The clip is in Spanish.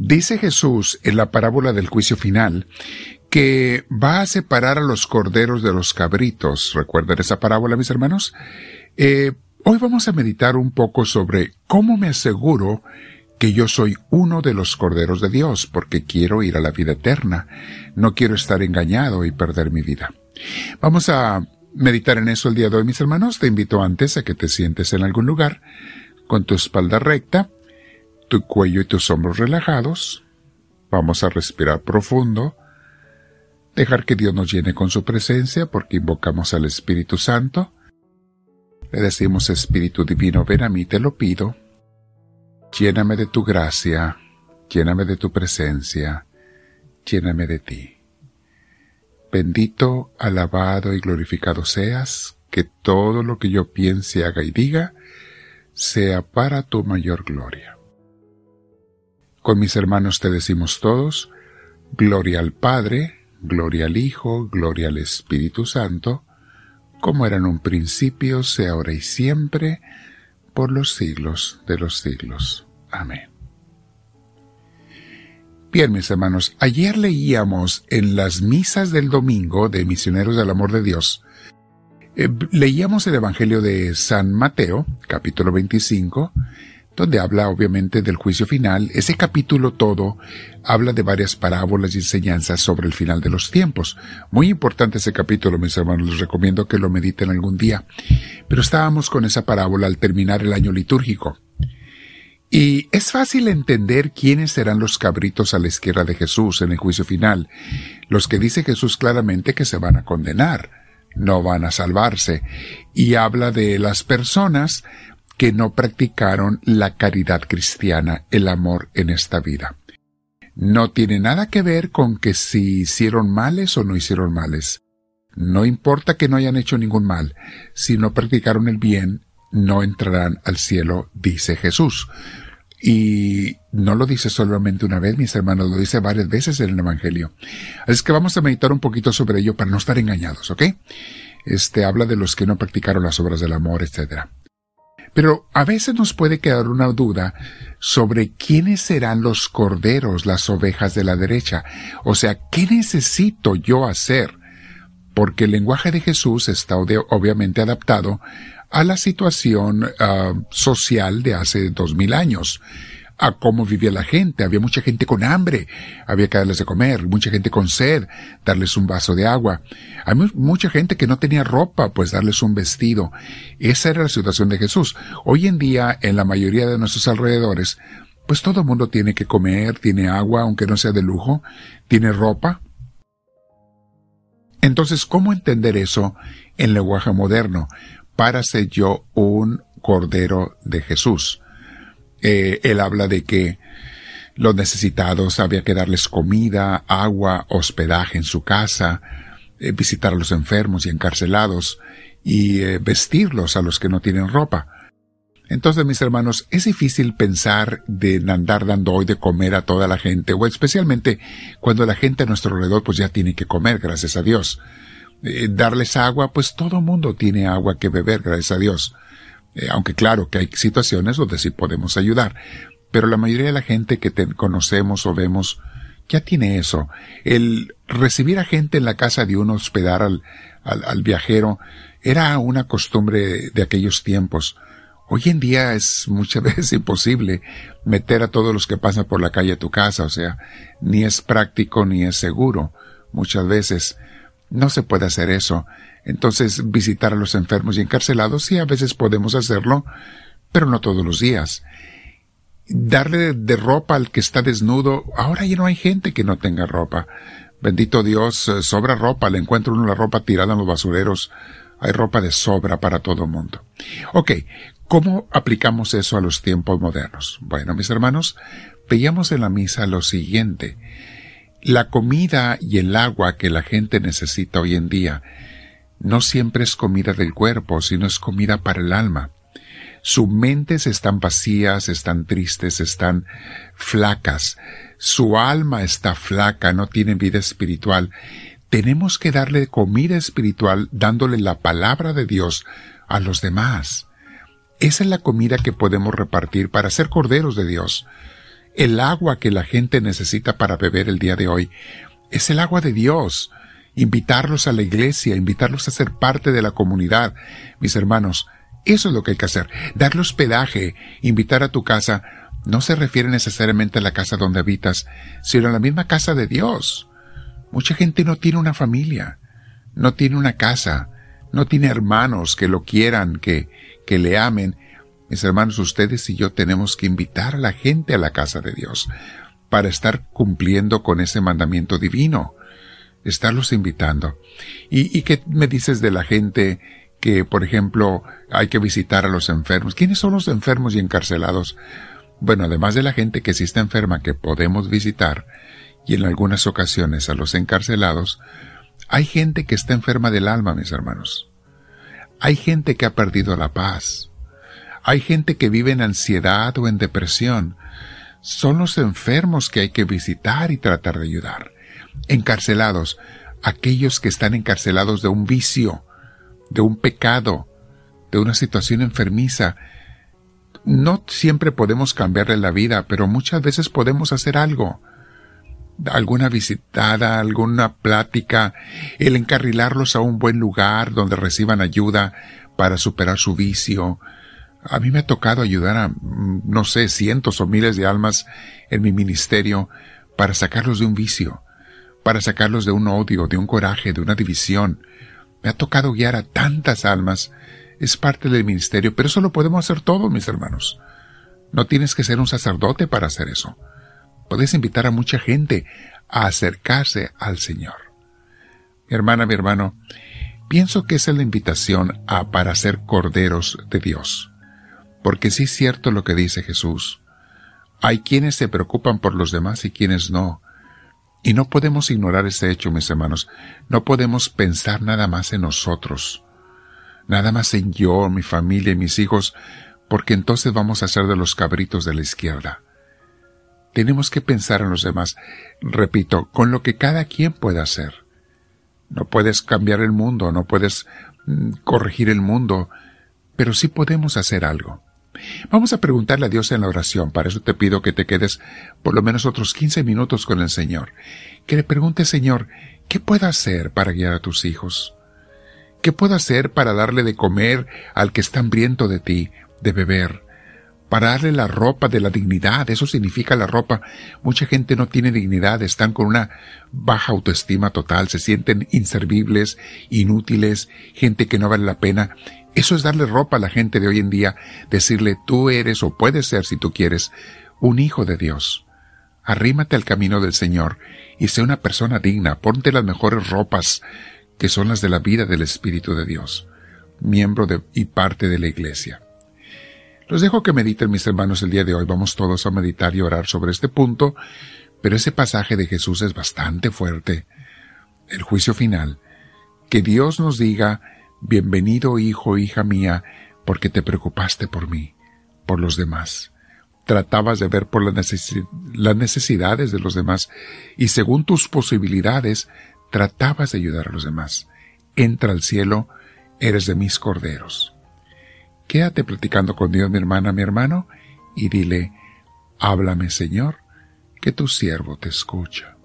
Dice Jesús en la parábola del juicio final que va a separar a los corderos de los cabritos. ¿Recuerdan esa parábola, mis hermanos? Eh, hoy vamos a meditar un poco sobre cómo me aseguro que yo soy uno de los corderos de Dios, porque quiero ir a la vida eterna. No quiero estar engañado y perder mi vida. Vamos a meditar en eso el día de hoy, mis hermanos. Te invito antes a que te sientes en algún lugar, con tu espalda recta, tu cuello y tus hombros relajados. Vamos a respirar profundo, dejar que Dios nos llene con su presencia, porque invocamos al Espíritu Santo. Le decimos, Espíritu Divino, ven a mí, te lo pido Lléname de tu gracia, lléname de tu presencia, lléname de ti. Bendito, alabado y glorificado seas, que todo lo que yo piense, haga y diga, sea para tu mayor gloria. Con mis hermanos te decimos todos, gloria al Padre, gloria al Hijo, gloria al Espíritu Santo, como era en un principio, sea ahora y siempre, por los siglos de los siglos. Amén. Bien, mis hermanos, ayer leíamos en las misas del domingo de Misioneros del Amor de Dios, eh, leíamos el Evangelio de San Mateo, capítulo 25, donde habla obviamente del juicio final. Ese capítulo todo habla de varias parábolas y enseñanzas sobre el final de los tiempos. Muy importante ese capítulo, mis hermanos, les recomiendo que lo mediten algún día. Pero estábamos con esa parábola al terminar el año litúrgico. Y es fácil entender quiénes serán los cabritos a la izquierda de Jesús en el juicio final, los que dice Jesús claramente que se van a condenar, no van a salvarse, y habla de las personas que no practicaron la caridad cristiana, el amor en esta vida. No tiene nada que ver con que si hicieron males o no hicieron males. No importa que no hayan hecho ningún mal, si no practicaron el bien, no entrarán al cielo, dice Jesús. Y no lo dice solamente una vez, mis hermanos, lo dice varias veces en el Evangelio. Así que vamos a meditar un poquito sobre ello para no estar engañados, ¿ok? Este habla de los que no practicaron las obras del amor, etcétera. Pero a veces nos puede quedar una duda sobre quiénes serán los corderos, las ovejas de la derecha. O sea, ¿qué necesito yo hacer? Porque el lenguaje de Jesús está obviamente adaptado a la situación uh, social de hace dos mil años a cómo vivía la gente. Había mucha gente con hambre, había que darles de comer, mucha gente con sed, darles un vaso de agua. Hay mucha gente que no tenía ropa, pues darles un vestido. Esa era la situación de Jesús. Hoy en día, en la mayoría de nuestros alrededores, pues todo el mundo tiene que comer, tiene agua, aunque no sea de lujo, tiene ropa. Entonces, ¿cómo entender eso en lenguaje moderno? Para ser yo un cordero de Jesús. Eh, él habla de que los necesitados había que darles comida, agua, hospedaje en su casa, eh, visitar a los enfermos y encarcelados, y eh, vestirlos a los que no tienen ropa. Entonces, mis hermanos, es difícil pensar de andar dando hoy de comer a toda la gente, o especialmente cuando la gente a nuestro alrededor pues ya tiene que comer, gracias a Dios. darles agua, pues todo mundo tiene agua que beber, gracias a Dios. Eh, aunque claro que hay situaciones donde sí podemos ayudar, pero la mayoría de la gente que conocemos o vemos ya tiene eso. El recibir a gente en la casa de uno, hospedar al, al, viajero, era una costumbre de aquellos tiempos. Hoy en día es muchas veces imposible meter a todos los que pasan por la calle a tu casa, o sea, ni es práctico ni es seguro. Muchas veces no se puede hacer eso. Entonces, visitar a los enfermos y encarcelados sí a veces podemos hacerlo, pero no todos los días. Darle de ropa al que está desnudo, ahora ya no hay gente que no tenga ropa. Bendito Dios, eh, sobra ropa, le encuentro uno la ropa tirada en los basureros. Hay ropa de sobra para todo el mundo. Ok, ¿cómo aplicamos eso a los tiempos modernos? Bueno, mis hermanos, veíamos en la misa lo siguiente. La comida y el agua que la gente necesita hoy en día no siempre es comida del cuerpo, sino es comida para el alma. Sus mentes están vacías, están tristes, están flacas. Su alma está flaca, no tiene vida espiritual. Tenemos que darle comida espiritual dándole la palabra de Dios a los demás. Esa es la comida que podemos repartir para ser corderos de Dios. El agua que la gente necesita para beber el día de hoy es el agua de Dios. Invitarlos a la iglesia, invitarlos a ser parte de la comunidad. Mis hermanos, eso es lo que hay que hacer. Darle hospedaje, invitar a tu casa, no se refiere necesariamente a la casa donde habitas, sino a la misma casa de Dios. Mucha gente no tiene una familia, no tiene una casa, no tiene hermanos que lo quieran, que, que le amen. Mis hermanos, ustedes y yo tenemos que invitar a la gente a la casa de Dios para estar cumpliendo con ese mandamiento divino, estarlos invitando. ¿Y, qué me dices de la gente que, por ejemplo, hay que visitar a los enfermos? ¿Quiénes son los enfermos y encarcelados? Bueno, además de la gente que sí está enferma que podemos visitar, y en algunas ocasiones a los encarcelados, hay gente que está enferma del alma, mis hermanos. Hay gente que ha perdido la paz. Hay gente que vive en ansiedad o en depresión. Son los enfermos que hay que visitar y tratar de ayudar. Encarcelados, aquellos que están encarcelados de un vicio, de un pecado, de una situación enfermiza, no siempre podemos cambiarle la vida, pero muchas veces podemos hacer algo. Alguna visitada, alguna plática, el encarrilarlos a un buen lugar donde reciban ayuda para superar su vicio. A mí me ha tocado ayudar a, no sé, cientos o miles de almas en mi ministerio para sacarlos de un vicio, para sacarlos de un odio, de un coraje, de una división. Me ha tocado guiar a tantas almas es parte del ministerio, pero eso lo podemos hacer todos, mis hermanos. No tienes que ser un sacerdote para hacer eso. Puedes invitar a mucha gente a acercarse al Señor. Mi hermana, mi hermano, pienso que esa es la invitación a para ser corderos de Dios. Porque sí es cierto lo que dice Jesús. Hay quienes se preocupan por los demás y quienes no. Y no podemos ignorar ese hecho, mis hermanos. No podemos pensar nada más en nosotros nada más en yo, mi familia y mis hijos, porque entonces vamos a ser de los cabritos de la izquierda. Tenemos que pensar en los demás, repito, con lo que cada quien pueda hacer. No puedes cambiar el mundo, no puedes mm, corregir el mundo, pero sí podemos hacer algo. Vamos a preguntarle a Dios en la oración, para eso te pido que te quedes por lo menos otros 15 minutos con el Señor. Que le pregunte, Señor, ¿qué puedo hacer para guiar a tus hijos? ¿Qué puedo hacer para darle de comer al que está hambriento de ti, de beber? Para darle la ropa de la dignidad, eso significa la ropa. Mucha gente no tiene dignidad, están con una baja autoestima total, se sienten inservibles, inútiles, gente que no vale la pena. Eso es darle ropa a la gente de hoy en día, decirle tú eres o puedes ser si tú quieres un hijo de Dios. Arrímate al camino del Señor y sé una persona digna, ponte las mejores ropas, que son las de la vida del Espíritu de Dios, miembro y parte de la Iglesia. Los dejo que mediten mis hermanos el día de hoy. Vamos todos a meditar y orar sobre este punto, pero ese pasaje de Jesús es bastante fuerte. El juicio final. Que Dios nos diga, bienvenido hijo, hija mía, porque te preocupaste por mí, por los demás. Tratabas de ver por las necesidades de los demás y según tus posibilidades tratabas de ayudar a los demás. Entra al cielo, eres de mis corderos. Quédate platicando con Dios, mi hermana, mi hermano, y dile, háblame, Señor, que tu siervo te escucha.